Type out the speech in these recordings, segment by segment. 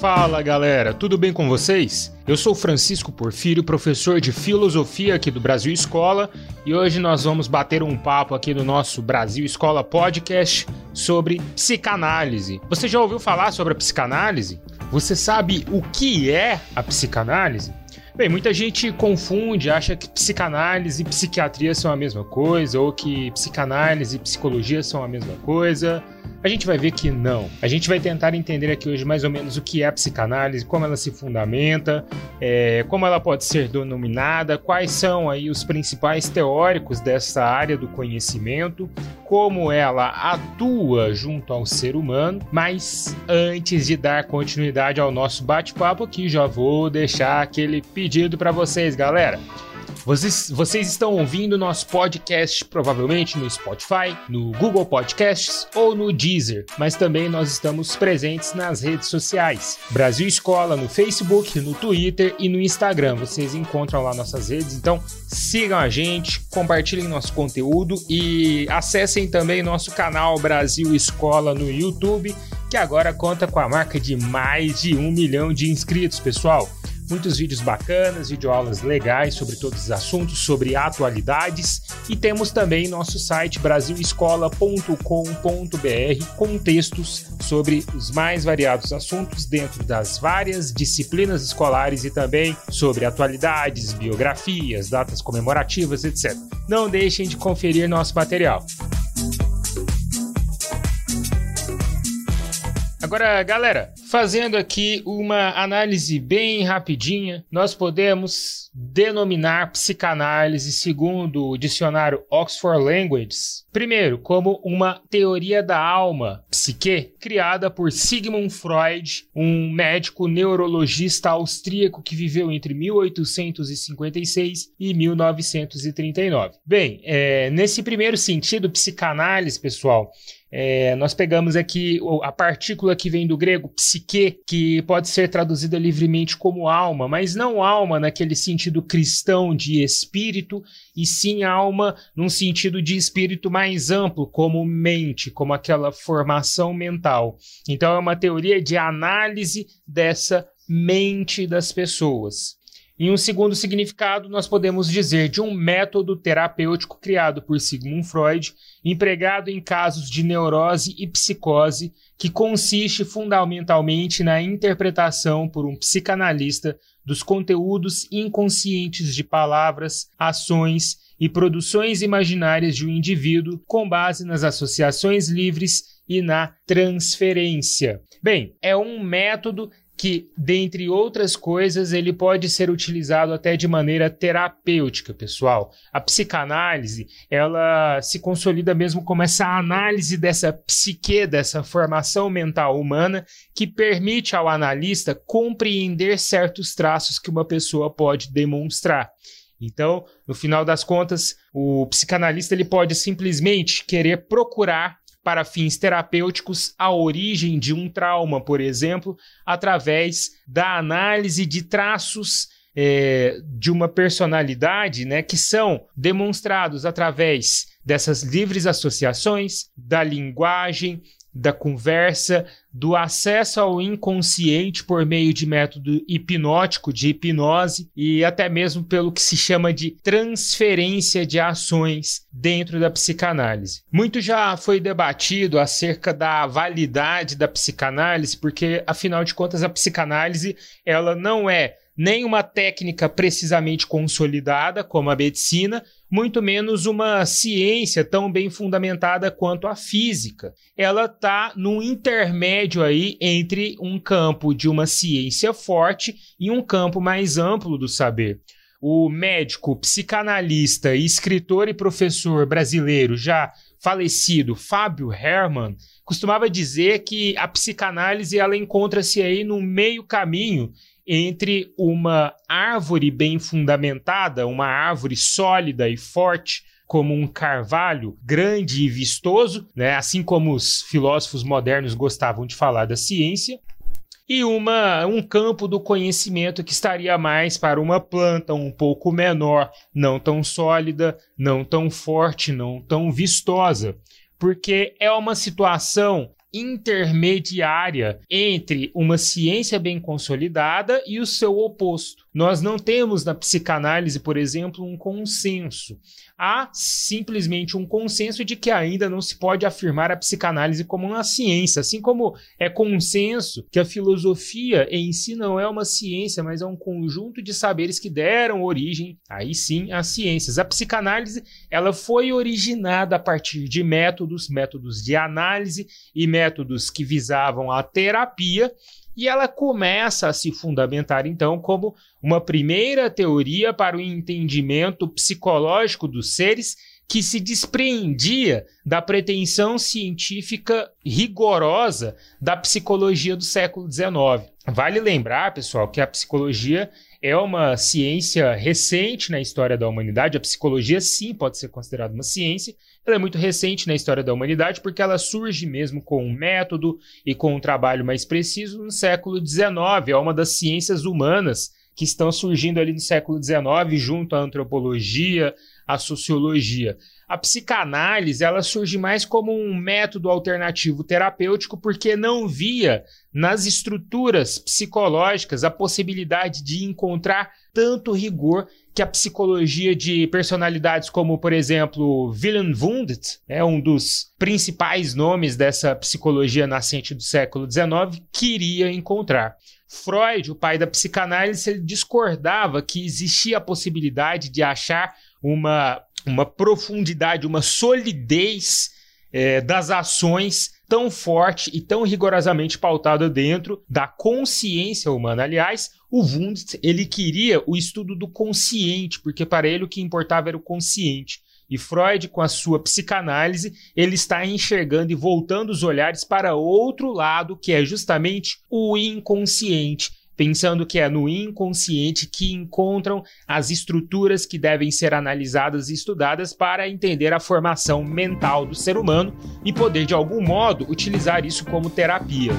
Fala galera, tudo bem com vocês? Eu sou Francisco Porfírio, professor de filosofia aqui do Brasil Escola, e hoje nós vamos bater um papo aqui no nosso Brasil Escola Podcast sobre psicanálise. Você já ouviu falar sobre a psicanálise? Você sabe o que é a psicanálise? Bem, muita gente confunde, acha que psicanálise e psiquiatria são a mesma coisa, ou que psicanálise e psicologia são a mesma coisa. A gente vai ver que não. A gente vai tentar entender aqui hoje mais ou menos o que é a psicanálise, como ela se fundamenta, é, como ela pode ser denominada, quais são aí os principais teóricos dessa área do conhecimento, como ela atua junto ao ser humano. Mas antes de dar continuidade ao nosso bate-papo aqui, já vou deixar aquele pedido para vocês, galera. Vocês, vocês estão ouvindo nosso podcast provavelmente no Spotify, no Google Podcasts ou no Deezer, mas também nós estamos presentes nas redes sociais. Brasil Escola no Facebook, no Twitter e no Instagram. Vocês encontram lá nossas redes, então sigam a gente, compartilhem nosso conteúdo e acessem também nosso canal Brasil Escola no YouTube, que agora conta com a marca de mais de um milhão de inscritos, pessoal muitos vídeos bacanas, videoaulas legais sobre todos os assuntos, sobre atualidades e temos também nosso site brasilescola.com.br com textos sobre os mais variados assuntos dentro das várias disciplinas escolares e também sobre atualidades, biografias, datas comemorativas, etc. Não deixem de conferir nosso material. Agora, galera, fazendo aqui uma análise bem rapidinha, nós podemos denominar psicanálise, segundo o dicionário Oxford Languages, primeiro, como uma teoria da alma, psique, criada por Sigmund Freud, um médico neurologista austríaco que viveu entre 1856 e 1939. Bem, é, nesse primeiro sentido, psicanálise, pessoal, é, nós pegamos aqui a partícula que vem do grego psique, que pode ser traduzida livremente como alma, mas não alma naquele sentido cristão de espírito, e sim alma num sentido de espírito mais amplo, como mente, como aquela formação mental. Então é uma teoria de análise dessa mente das pessoas. Em um segundo significado, nós podemos dizer de um método terapêutico criado por Sigmund Freud, empregado em casos de neurose e psicose, que consiste fundamentalmente na interpretação por um psicanalista dos conteúdos inconscientes de palavras, ações e produções imaginárias de um indivíduo com base nas associações livres e na transferência. Bem, é um método que, dentre outras coisas, ele pode ser utilizado até de maneira terapêutica, pessoal. A psicanálise, ela se consolida mesmo como essa análise dessa psique, dessa formação mental humana, que permite ao analista compreender certos traços que uma pessoa pode demonstrar. Então, no final das contas, o psicanalista ele pode simplesmente querer procurar para fins terapêuticos a origem de um trauma, por exemplo, através da análise de traços é, de uma personalidade, né, que são demonstrados através dessas livres associações, da linguagem, da conversa, do acesso ao inconsciente por meio de método hipnótico, de hipnose e até mesmo pelo que se chama de transferência de ações dentro da psicanálise. Muito já foi debatido acerca da validade da psicanálise, porque afinal de contas a psicanálise ela não é nem uma técnica precisamente consolidada como a medicina, muito menos uma ciência tão bem fundamentada quanto a física. Ela está num intermédio aí entre um campo de uma ciência forte e um campo mais amplo do saber. O médico, psicanalista, escritor e professor brasileiro já falecido Fábio Herman costumava dizer que a psicanálise ela encontra-se aí no meio caminho entre uma árvore bem fundamentada, uma árvore sólida e forte, como um carvalho grande e vistoso, né? assim como os filósofos modernos gostavam de falar da ciência, e uma, um campo do conhecimento que estaria mais para uma planta um pouco menor, não tão sólida, não tão forte, não tão vistosa, porque é uma situação intermediária entre uma ciência bem consolidada e o seu oposto. Nós não temos na psicanálise, por exemplo, um consenso. Há simplesmente um consenso de que ainda não se pode afirmar a psicanálise como uma ciência, assim como é consenso que a filosofia em si não é uma ciência, mas é um conjunto de saberes que deram origem, aí sim, às ciências. A psicanálise, ela foi originada a partir de métodos, métodos de análise e métodos que visavam a terapia, e ela começa a se fundamentar então como uma primeira teoria para o entendimento psicológico dos seres que se despreendia da pretensão científica rigorosa da psicologia do século XIX. Vale lembrar, pessoal, que a psicologia é uma ciência recente na história da humanidade. A psicologia, sim, pode ser considerada uma ciência. Ela é muito recente na história da humanidade porque ela surge mesmo com um método e com um trabalho mais preciso no século XIX. É uma das ciências humanas que estão surgindo ali no século XIX, junto à antropologia, à sociologia. A psicanálise ela surge mais como um método alternativo terapêutico porque não via nas estruturas psicológicas a possibilidade de encontrar tanto rigor que a psicologia de personalidades como, por exemplo, Willem Wundt, é um dos principais nomes dessa psicologia nascente do século XIX, queria encontrar. Freud, o pai da psicanálise, ele discordava que existia a possibilidade de achar uma uma profundidade, uma solidez é, das ações tão forte e tão rigorosamente pautada dentro da consciência humana. Aliás, o Wundt ele queria o estudo do consciente, porque para ele o que importava era o consciente. E Freud, com a sua psicanálise, ele está enxergando e voltando os olhares para outro lado, que é justamente o inconsciente pensando que é no inconsciente que encontram as estruturas que devem ser analisadas e estudadas para entender a formação mental do ser humano e poder, de algum modo, utilizar isso como terapia.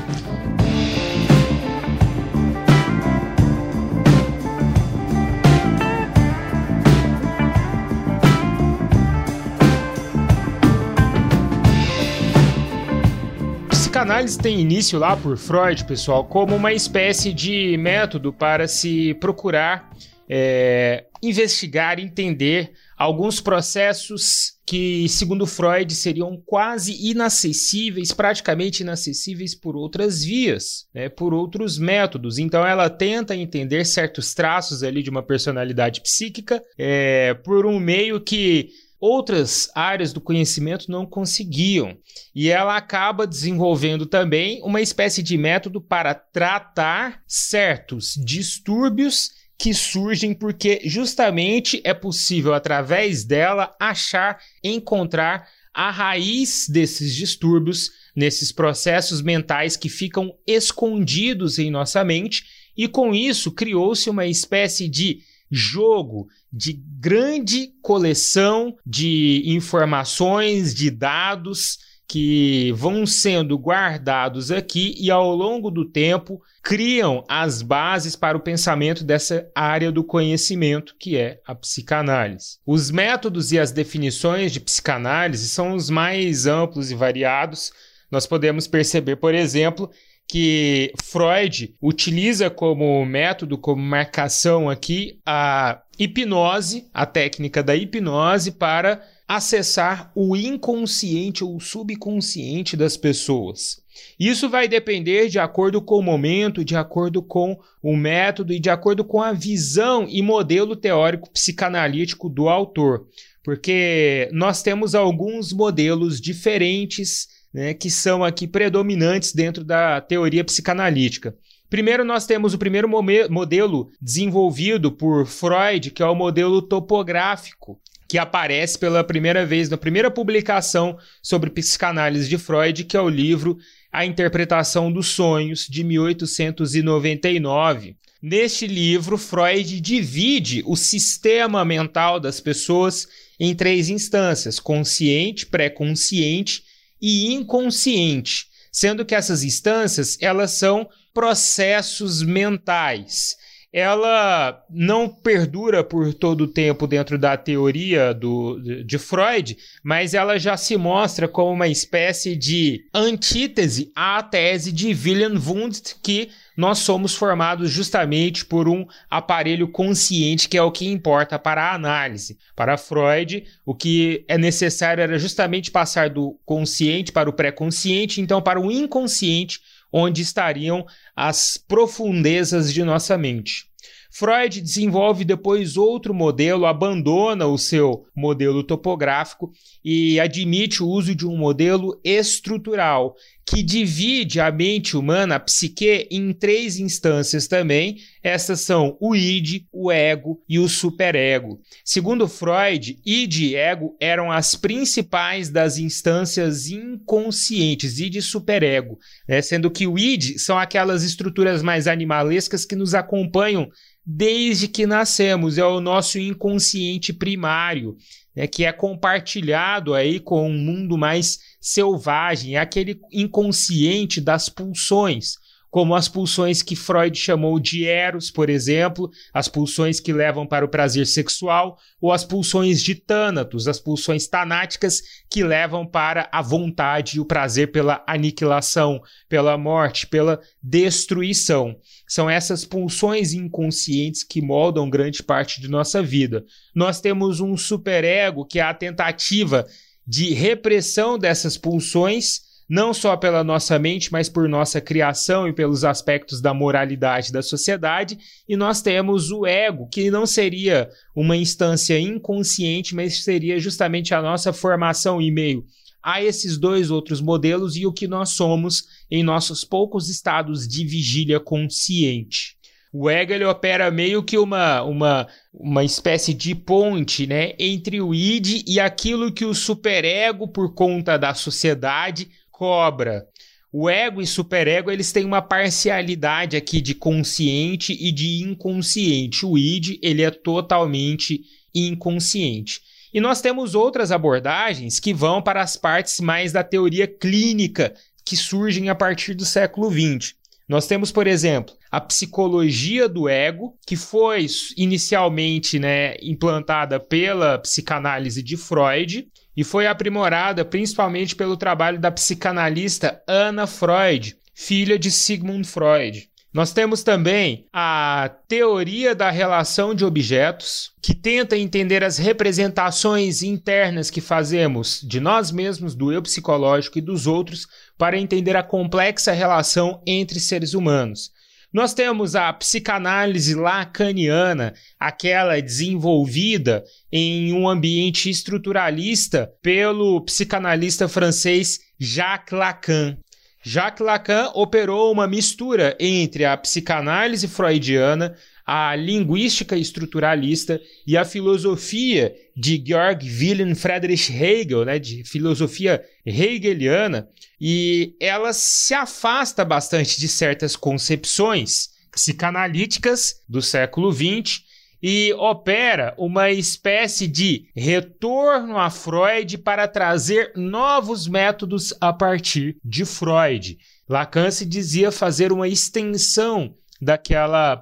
Psicanálise tem início lá por Freud, pessoal, como uma espécie de método para se procurar é, investigar, entender alguns processos que, segundo Freud, seriam quase inacessíveis, praticamente inacessíveis por outras vias, né, por outros métodos. Então, ela tenta entender certos traços ali de uma personalidade psíquica é, por um meio que outras áreas do conhecimento não conseguiam. E ela acaba desenvolvendo também uma espécie de método para tratar certos distúrbios que surgem porque justamente é possível através dela achar, encontrar a raiz desses distúrbios, nesses processos mentais que ficam escondidos em nossa mente, e com isso criou-se uma espécie de jogo de grande coleção de informações, de dados que vão sendo guardados aqui e ao longo do tempo criam as bases para o pensamento dessa área do conhecimento que é a psicanálise. Os métodos e as definições de psicanálise são os mais amplos e variados. Nós podemos perceber, por exemplo, que Freud utiliza como método, como marcação aqui, a hipnose, a técnica da hipnose para acessar o inconsciente ou subconsciente das pessoas. Isso vai depender de acordo com o momento, de acordo com o método e de acordo com a visão e modelo teórico psicanalítico do autor, porque nós temos alguns modelos diferentes né, que são aqui predominantes dentro da teoria psicanalítica. Primeiro, nós temos o primeiro modelo desenvolvido por Freud, que é o modelo topográfico, que aparece pela primeira vez na primeira publicação sobre psicanálise de Freud, que é o livro A Interpretação dos Sonhos, de 1899. Neste livro, Freud divide o sistema mental das pessoas em três instâncias: consciente, pré-consciente e inconsciente, sendo que essas instâncias elas são processos mentais. Ela não perdura por todo o tempo dentro da teoria do, de Freud, mas ela já se mostra como uma espécie de antítese à tese de Wilhelm Wundt, que nós somos formados justamente por um aparelho consciente, que é o que importa para a análise. Para Freud, o que é necessário era justamente passar do consciente para o pré-consciente, então para o inconsciente, onde estariam as profundezas de nossa mente. Freud desenvolve depois outro modelo, abandona o seu modelo topográfico e admite o uso de um modelo estrutural, que divide a mente humana, a psique, em três instâncias também. Essas são o id, o ego e o superego. Segundo Freud, id e ego eram as principais das instâncias inconscientes, id e superego, né? sendo que o id são aquelas estruturas mais animalescas que nos acompanham desde que nascemos, é o nosso inconsciente primário, né, que é compartilhado aí com um mundo mais selvagem, é aquele inconsciente das pulsões como as pulsões que Freud chamou de eros, por exemplo, as pulsões que levam para o prazer sexual, ou as pulsões de tânatos, as pulsões tanáticas que levam para a vontade e o prazer pela aniquilação, pela morte, pela destruição. São essas pulsões inconscientes que moldam grande parte de nossa vida. Nós temos um superego que é a tentativa de repressão dessas pulsões não só pela nossa mente, mas por nossa criação e pelos aspectos da moralidade da sociedade, e nós temos o ego, que não seria uma instância inconsciente, mas seria justamente a nossa formação e meio a esses dois outros modelos e o que nós somos em nossos poucos estados de vigília consciente. O ego ele opera meio que uma, uma, uma espécie de ponte né, entre o id e aquilo que o superego, por conta da sociedade, cobra. O ego e superego eles têm uma parcialidade aqui de consciente e de inconsciente. O id ele é totalmente inconsciente. E nós temos outras abordagens que vão para as partes mais da teoria clínica que surgem a partir do século XX. Nós temos, por exemplo, a psicologia do ego, que foi inicialmente né, implantada pela psicanálise de Freud, e foi aprimorada principalmente pelo trabalho da psicanalista Anna Freud, filha de Sigmund Freud. Nós temos também a teoria da relação de objetos, que tenta entender as representações internas que fazemos de nós mesmos, do eu psicológico e dos outros, para entender a complexa relação entre seres humanos. Nós temos a psicanálise lacaniana, aquela desenvolvida em um ambiente estruturalista pelo psicanalista francês Jacques Lacan. Jacques Lacan operou uma mistura entre a psicanálise freudiana, a linguística estruturalista e a filosofia de Georg Wilhelm Friedrich Hegel, né, de filosofia hegeliana, e ela se afasta bastante de certas concepções psicanalíticas do século XX e opera uma espécie de retorno a Freud para trazer novos métodos a partir de Freud. Lacan se dizia fazer uma extensão daquela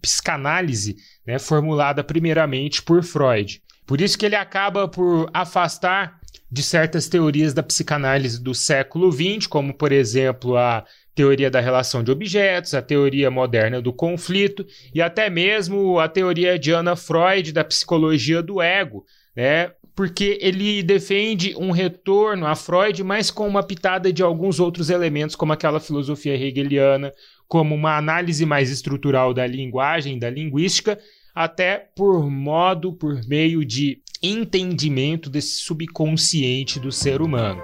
psicanálise né, formulada primeiramente por Freud. Por isso que ele acaba por afastar de certas teorias da psicanálise do século XX, como, por exemplo, a teoria da relação de objetos, a teoria moderna do conflito e até mesmo a teoria de Anna Freud da psicologia do ego, né? Porque ele defende um retorno a Freud, mas com uma pitada de alguns outros elementos, como aquela filosofia hegeliana, como uma análise mais estrutural da linguagem, da linguística, até por modo, por meio de entendimento desse subconsciente do ser humano.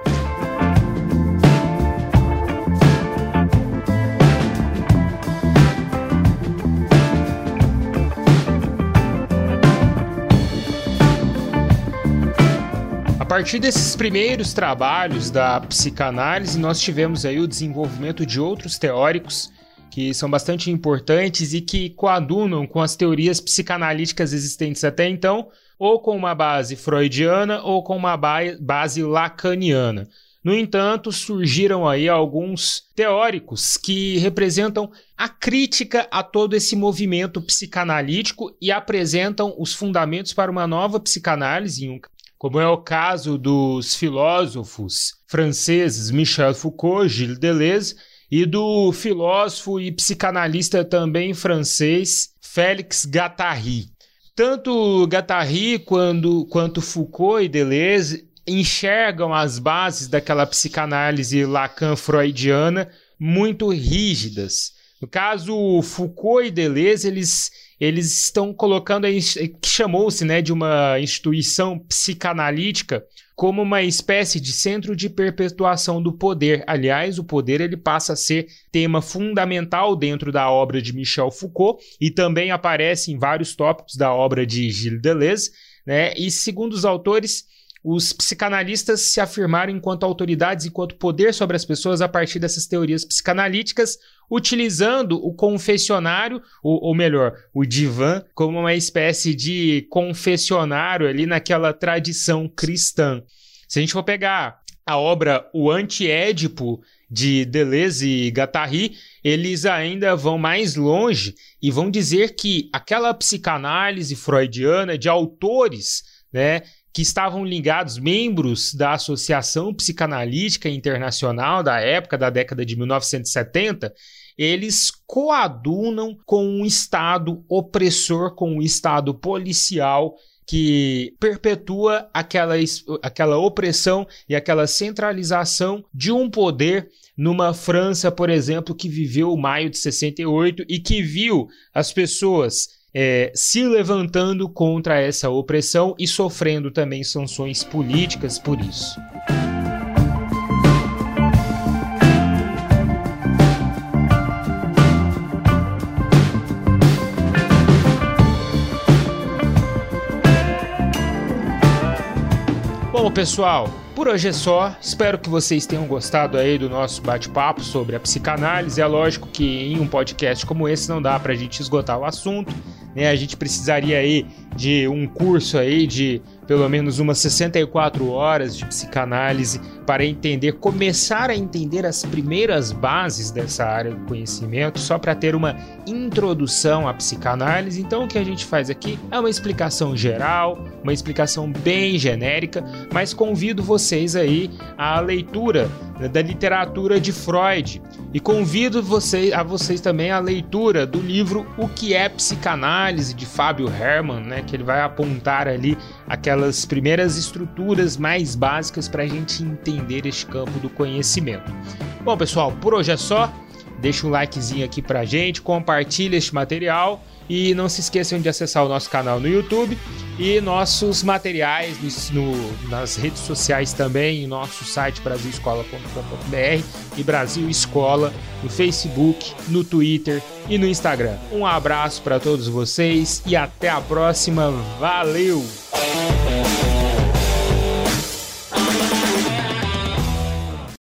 A partir desses primeiros trabalhos da psicanálise, nós tivemos aí o desenvolvimento de outros teóricos que são bastante importantes e que coadunam com as teorias psicanalíticas existentes até então, ou com uma base freudiana ou com uma base lacaniana. No entanto, surgiram aí alguns teóricos que representam a crítica a todo esse movimento psicanalítico e apresentam os fundamentos para uma nova psicanálise, como é o caso dos filósofos franceses Michel Foucault, Gilles Deleuze, e do filósofo e psicanalista também francês Félix Guattari. Tanto Guattari quando, quanto Foucault e Deleuze enxergam as bases daquela psicanálise Lacan-freudiana muito rígidas. No caso, Foucault e Deleuze, eles, eles estão colocando, que chamou-se né, de uma instituição psicanalítica, como uma espécie de centro de perpetuação do poder. Aliás, o poder ele passa a ser tema fundamental dentro da obra de Michel Foucault e também aparece em vários tópicos da obra de Gilles Deleuze. Né? E segundo os autores, os psicanalistas se afirmaram enquanto autoridades, enquanto poder sobre as pessoas a partir dessas teorias psicanalíticas, utilizando o confessionário, ou, ou melhor, o divã, como uma espécie de confessionário ali naquela tradição cristã. Se a gente for pegar a obra O Antiédipo de Deleuze e Guattari, eles ainda vão mais longe e vão dizer que aquela psicanálise freudiana de autores, né, que estavam ligados, membros da Associação Psicanalítica Internacional da época, da década de 1970, eles coadunam com um Estado opressor, com um Estado policial que perpetua aquela, aquela opressão e aquela centralização de um poder numa França, por exemplo, que viveu o maio de 68 e que viu as pessoas é, se levantando contra essa opressão e sofrendo também sanções políticas por isso. Pessoal, por hoje é só. Espero que vocês tenham gostado aí do nosso bate-papo sobre a psicanálise. É lógico que em um podcast como esse não dá pra gente esgotar o assunto, né? A gente precisaria aí de um curso aí de pelo menos umas 64 horas de psicanálise para entender, começar a entender as primeiras bases dessa área do conhecimento, só para ter uma introdução à psicanálise. Então, o que a gente faz aqui é uma explicação geral, uma explicação bem genérica, mas convido vocês aí à leitura da literatura de Freud e convido vocês, a vocês também à leitura do livro O que é Psicanálise de Fábio Herman, né, que ele vai apontar ali aquelas primeiras estruturas mais básicas para a gente entender este campo do conhecimento. Bom, pessoal, por hoje é só. Deixa um likezinho aqui pra gente, compartilha este material e não se esqueçam de acessar o nosso canal no YouTube e nossos materiais no, nas redes sociais também, em nosso site brasilescola.com.br e Brasil Escola no Facebook, no Twitter e no Instagram. Um abraço para todos vocês e até a próxima. Valeu!